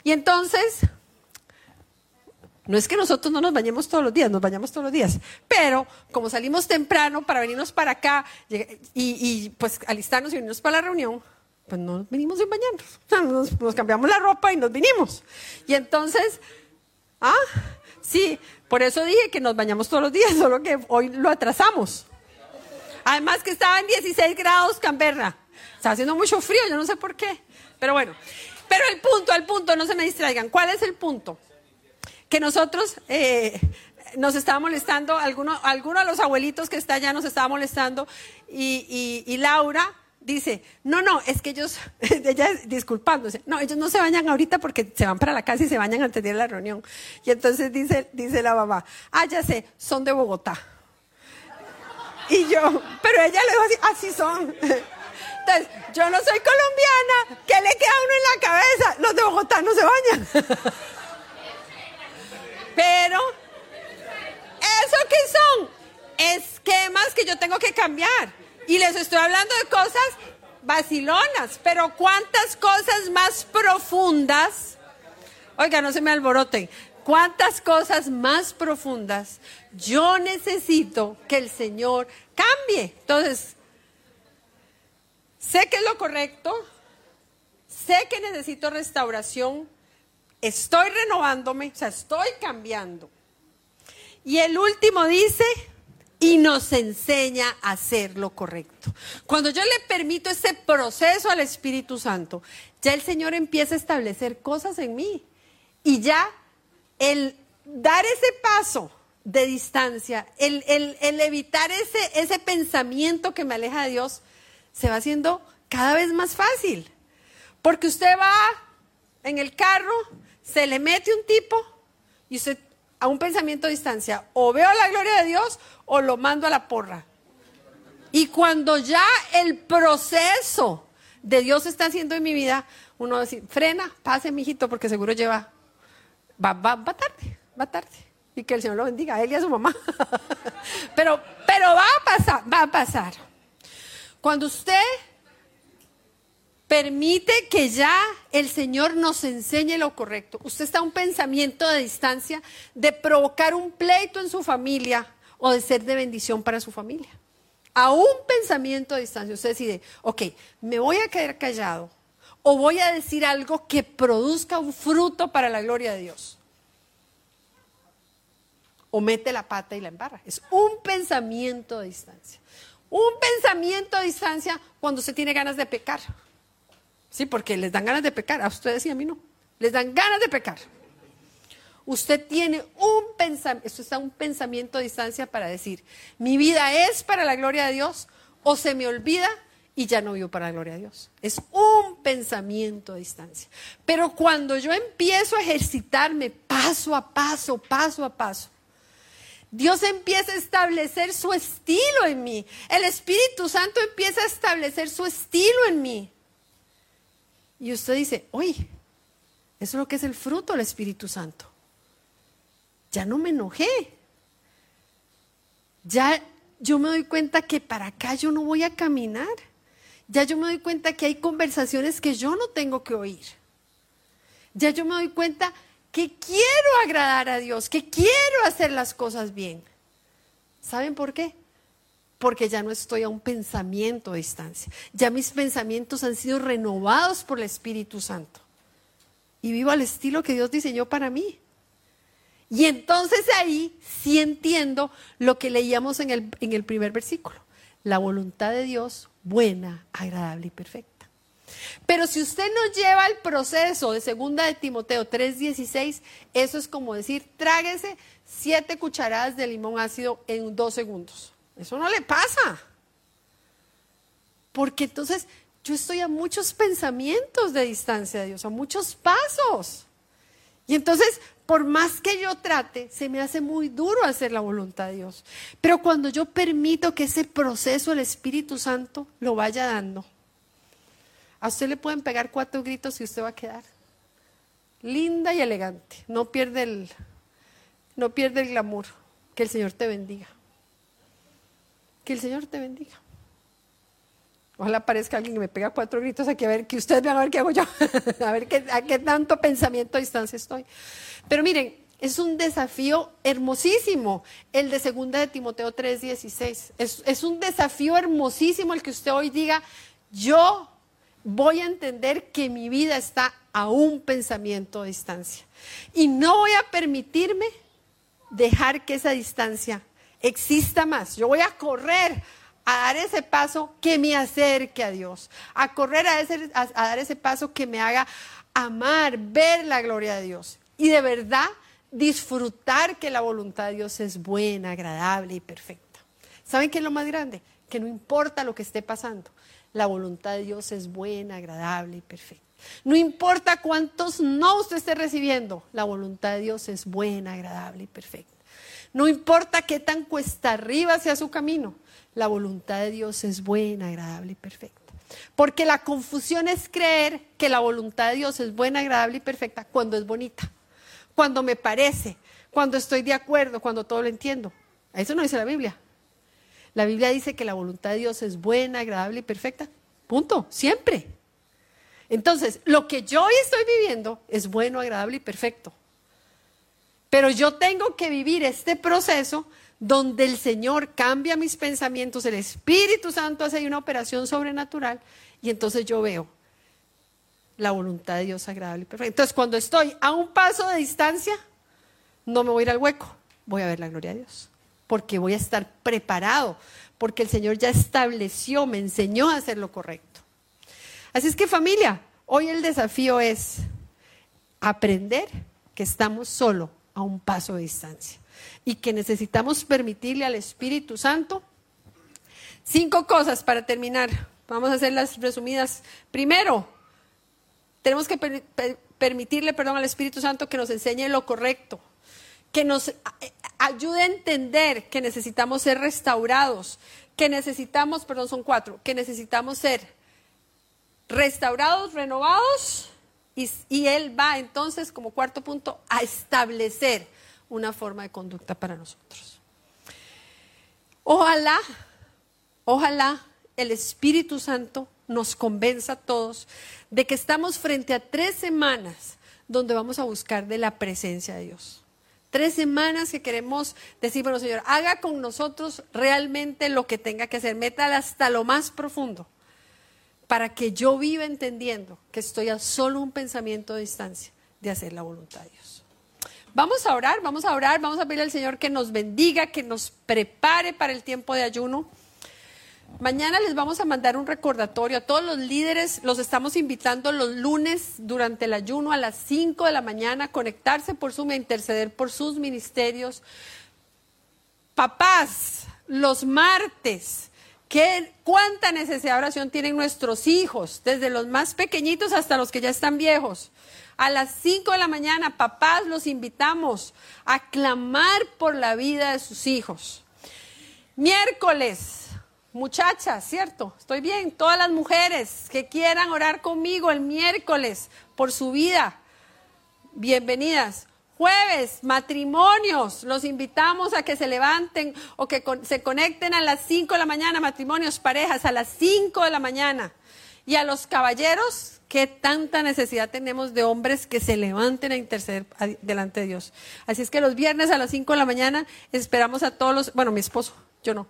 Y entonces no es que nosotros no nos bañemos todos los días, nos bañamos todos los días, pero como salimos temprano para venirnos para acá y, pues alistarnos y venirnos para la reunión, pues no venimos sin bañarnos. Nos, cambiamos la ropa y nos vinimos. Y entonces, ah, sí, por eso dije que nos bañamos todos los días, solo que hoy lo atrasamos. Además que estaba en 16 grados Canberra. Estaba haciendo mucho frío, yo no sé por qué. Pero bueno, pero el punto, el punto, no se me distraigan. ¿Cuál es el punto? que nosotros eh, nos estaba molestando, alguno, alguno de los abuelitos que está allá nos estaba molestando y, Laura dice, no, no, es que ellos, ella disculpándose, no, ellos no se bañan ahorita porque se van para la casa y se bañan antes de la reunión. Y entonces dice, dice la mamá, ah, ya sé, son de Bogotá. Y yo, pero ella le dijo así, así son. Entonces, yo no soy colombiana, ¿qué le queda a uno en la cabeza? Los de Bogotá no se bañan. Pero, ¿eso qué son? Esquemas que yo tengo que cambiar. Y les estoy hablando de cosas vacilonas, pero ¿cuántas cosas más profundas? Oiga, no se me alboroten. ¿Cuántas cosas más profundas yo necesito que el Señor cambie? Entonces, sé que es lo correcto, sé que necesito restauración, estoy renovándome, o sea, estoy cambiando. Y el último dice, y nos enseña a hacer lo correcto. Cuando yo le permito ese proceso al Espíritu Santo, ya el Señor empieza a establecer cosas en mí. Y ya el dar ese paso de distancia, el, el evitar ese, ese pensamiento que me aleja de Dios, se va haciendo cada vez más fácil. Porque usted va en el carro se le mete un tipo y usted a un pensamiento de distancia, o veo la gloria de Dios o lo mando a la porra. Y cuando ya el proceso de Dios está haciendo en mi vida, uno dice, frena, pase, mijito, porque seguro lleva, va, va, va tarde, va tarde. Y que el Señor lo bendiga a él y a su mamá. pero, pero va a pasar, va a pasar. Cuando usted Permite que ya el Señor nos enseñe lo correcto. Usted está a un pensamiento de distancia de provocar un pleito en su familia o de ser de bendición para su familia. A un pensamiento de distancia. Usted decide, ok, me voy a quedar callado o voy a decir algo que produzca un fruto para la gloria de Dios. O mete la pata y la embarra. Es un pensamiento de distancia. Un pensamiento de distancia cuando se tiene ganas de pecar. Sí, porque les dan ganas de pecar. A ustedes y a mí no. Les dan ganas de pecar. Usted tiene un pensamiento, esto está un pensamiento a distancia para decir, mi vida es para la gloria de Dios o se me olvida y ya no vivo para la gloria de Dios. Es un pensamiento a distancia. Pero cuando yo empiezo a ejercitarme paso a paso, paso a paso, Dios empieza a establecer su estilo en mí. El Espíritu Santo empieza a establecer su estilo en mí. Y usted dice, uy, eso es lo que es el fruto del Espíritu Santo. Ya no me enojé. Ya yo me doy cuenta que para acá yo no voy a caminar. Ya yo me doy cuenta que hay conversaciones que yo no tengo que oír. Ya yo me doy cuenta que quiero agradar a Dios, que quiero hacer las cosas bien. ¿Saben por qué? porque ya no estoy a un pensamiento de distancia. Ya mis pensamientos han sido renovados por el Espíritu Santo. Y vivo al estilo que Dios diseñó para mí. Y entonces ahí sí entiendo lo que leíamos en el, en el primer versículo. La voluntad de Dios buena, agradable y perfecta. Pero si usted no lleva el proceso de segunda de Timoteo 3:16, eso es como decir, tráguese siete cucharadas de limón ácido en dos segundos. Eso no le pasa. Porque entonces yo estoy a muchos pensamientos de distancia de Dios, a muchos pasos. Y entonces, por más que yo trate, se me hace muy duro hacer la voluntad de Dios. Pero cuando yo permito que ese proceso el Espíritu Santo lo vaya dando, a usted le pueden pegar cuatro gritos y usted va a quedar linda y elegante. No pierde el, no pierde el glamour. Que el Señor te bendiga. Que el Señor te bendiga. Ojalá aparezca alguien que me pega cuatro gritos aquí a ver que ustedes vean a ver qué hago yo, a ver qué, a qué tanto pensamiento a distancia estoy. Pero miren, es un desafío hermosísimo el de segunda de Timoteo 3:16. Es, es un desafío hermosísimo el que usted hoy diga, yo voy a entender que mi vida está a un pensamiento de distancia. Y no voy a permitirme dejar que esa distancia exista más. Yo voy a correr a dar ese paso que me acerque a Dios, a correr a, dar ese paso que me haga amar, ver la gloria de Dios y de verdad disfrutar que la voluntad de Dios es buena, agradable y perfecta. ¿Saben qué es lo más grande? Que no importa lo que esté pasando, la voluntad de Dios es buena, agradable y perfecta. No importa cuántos no usted esté recibiendo, la voluntad de Dios es buena, agradable y perfecta. No importa qué tan cuesta arriba sea su camino, la voluntad de Dios es buena, agradable y perfecta. Porque la confusión es creer que la voluntad de Dios es buena, agradable y perfecta cuando es bonita, cuando me parece, cuando estoy de acuerdo, cuando todo lo entiendo. Eso no dice la Biblia. La Biblia dice que la voluntad de Dios es buena, agradable y perfecta. Punto, siempre. Entonces, lo que yo hoy estoy viviendo es bueno, agradable y perfecto. Pero yo tengo que vivir este proceso donde el Señor cambia mis pensamientos, el Espíritu Santo hace una operación sobrenatural y entonces yo veo la voluntad de Dios agradable y perfecta. Entonces, cuando estoy a un paso de distancia, no me voy a ir al hueco, voy a ver la gloria de Dios, porque voy a estar preparado, porque el Señor ya estableció, me enseñó a hacer lo correcto. Así es que familia, hoy el desafío es aprender que estamos solo a un paso de distancia y que necesitamos permitirle al Espíritu Santo. Cinco cosas para terminar. Vamos a hacer las resumidas. Primero, tenemos que permitirle, perdón, al Espíritu Santo que nos enseñe lo correcto, que nos ayude a entender que necesitamos ser restaurados, que necesitamos, perdón, son cuatro, que necesitamos ser restaurados, renovados, y, y Él va entonces, como cuarto punto, a establecer una forma de conducta para nosotros. Ojalá, ojalá el Espíritu Santo nos convenza a todos de que estamos frente a tres semanas donde vamos a buscar de la presencia de Dios. Tres semanas que queremos decir, bueno Señor, haga con nosotros realmente lo que tenga que hacer, métala hasta lo más profundo, para que yo viva entendiendo que estoy a solo un pensamiento de distancia de hacer la voluntad de Dios. Vamos a orar, vamos a orar, vamos a pedirle al Señor que nos bendiga, que nos prepare para el tiempo de ayuno. Mañana les vamos a mandar un recordatorio a todos los líderes. Los estamos invitando los lunes durante el ayuno a las 5 de la mañana a conectarse por Zoom e interceder por sus ministerios. Papás, los martes, ¿qué, ¿cuánta necesidad de oración tienen nuestros hijos? Desde los más pequeñitos hasta los que ya están viejos. A las 5 de la mañana, papás, los invitamos a clamar por la vida de sus hijos. Miércoles, muchachas, ¿cierto? Estoy bien. Todas las mujeres que quieran orar conmigo el miércoles por su vida, bienvenidas. Jueves, matrimonios, los invitamos a que se levanten o que se conecten a las 5 de la mañana, matrimonios, parejas, a las 5 de la mañana. Y a los caballeros, ¿Qué tanta necesidad tenemos de hombres que se levanten a interceder delante de Dios? Así es que los viernes a las 5 de la mañana esperamos a todos los, bueno, mi esposo, yo no,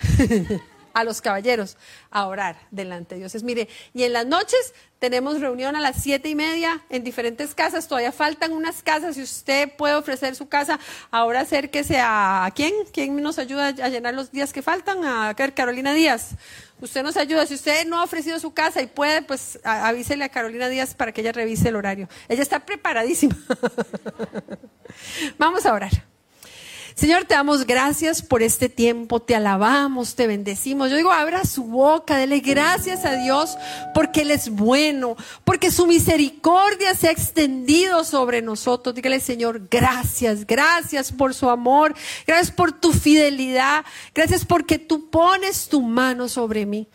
a los caballeros a orar delante de Dios. Es, mire, y en las noches tenemos reunión a las siete y media en diferentes casas. Todavía faltan unas casas. Si usted puede ofrecer su casa, ahora acérquese a, ¿a quién? ¿Quién nos ayuda a llenar los días que faltan? A Carolina Díaz. Usted nos ayuda. Si usted no ha ofrecido su casa y puede, pues avísele a Carolina Díaz para que ella revise el horario. Ella está preparadísima. Vamos a orar. Señor, te damos gracias por este tiempo, te alabamos, te bendecimos. Yo digo, abra su boca, dele gracias a Dios porque Él es bueno, porque su misericordia se ha extendido sobre nosotros. Dígale, Señor, gracias, gracias por su amor, gracias por tu fidelidad, gracias porque tú pones tu mano sobre mí.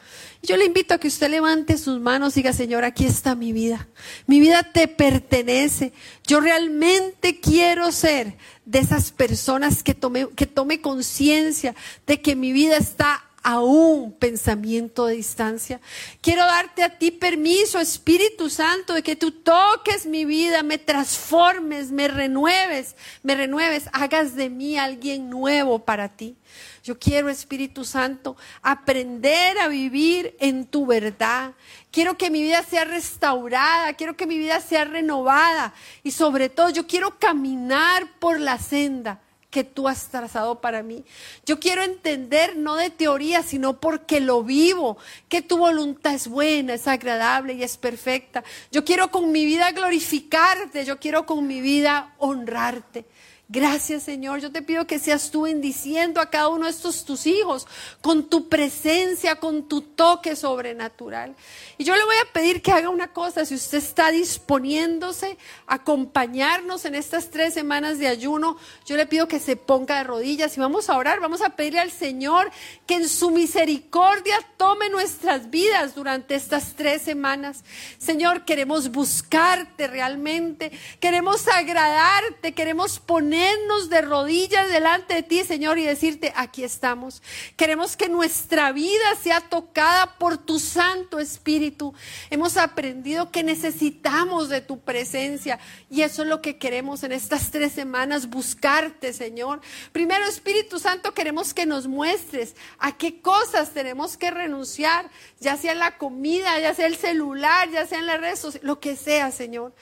Yo le invito a que usted levante sus manos y diga, Señor, aquí está mi vida. Mi vida te pertenece. Yo realmente quiero ser de esas personas que tome, que tome conciencia de que mi vida está a un pensamiento de distancia. Quiero darte a ti permiso, Espíritu Santo, de que tú toques mi vida, me transformes, me renueves, me renueves, hagas de mí alguien nuevo para ti. Yo quiero, Espíritu Santo, aprender a vivir en tu verdad. Quiero que mi vida sea restaurada, quiero que mi vida sea renovada y sobre todo yo quiero caminar por la senda que tú has trazado para mí. Yo quiero entender no de teoría, sino porque lo vivo, que tu voluntad es buena, es agradable y es perfecta. Yo quiero con mi vida glorificarte, yo quiero con mi vida honrarte. Gracias Señor, yo te pido que seas tú bendiciendo a cada uno de estos tus hijos con tu presencia, con tu toque sobrenatural. Y yo le voy a pedir que haga una cosa, si usted está disponiéndose a acompañarnos en estas tres semanas de ayuno, yo le pido que se ponga de rodillas y vamos a orar, vamos a pedirle al Señor que en su misericordia tome nuestras vidas durante estas tres semanas. Señor, queremos buscarte realmente, queremos agradarte, queremos de rodillas delante de ti, Señor, y decirte, aquí estamos. Queremos que nuestra vida sea tocada por tu Santo Espíritu Hemos aprendido que necesitamos de tu presencia y eso es lo que queremos en estas tres semanas, buscarte, Señor. Primero, Espíritu Santo, queremos que nos muestres a qué cosas tenemos que renunciar, ya sea la comida, ya sea el celular, ya sea en las redes sociales, lo que sea, Señor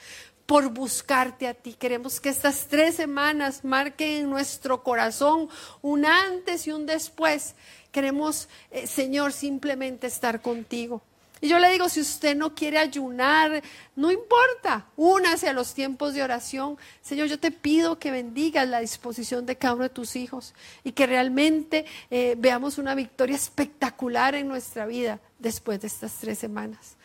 por buscarte a ti. Queremos que estas tres semanas marquen en nuestro corazón un antes y un después. Queremos, eh, Señor, simplemente estar contigo. Y yo le digo, si usted no quiere ayunar, no importa, únase a los tiempos de oración. Señor, yo te pido que bendigas la disposición de cada uno de tus hijos y que realmente eh, veamos una victoria espectacular en nuestra vida después de estas tres semanas.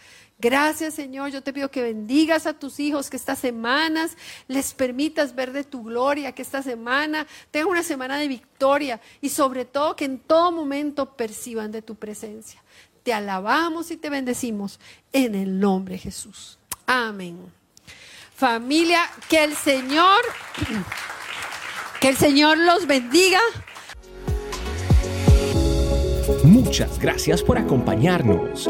Gracias Señor, yo te pido que bendigas a tus hijos, que estas semanas les permitas ver de tu gloria, que esta semana tenga una semana de victoria y sobre todo que en todo momento perciban de tu presencia te alabamos y te bendecimos en el nombre de Jesús. Amén. Familia, que el Señor, que el Señor los bendiga. Muchas gracias por acompañarnos.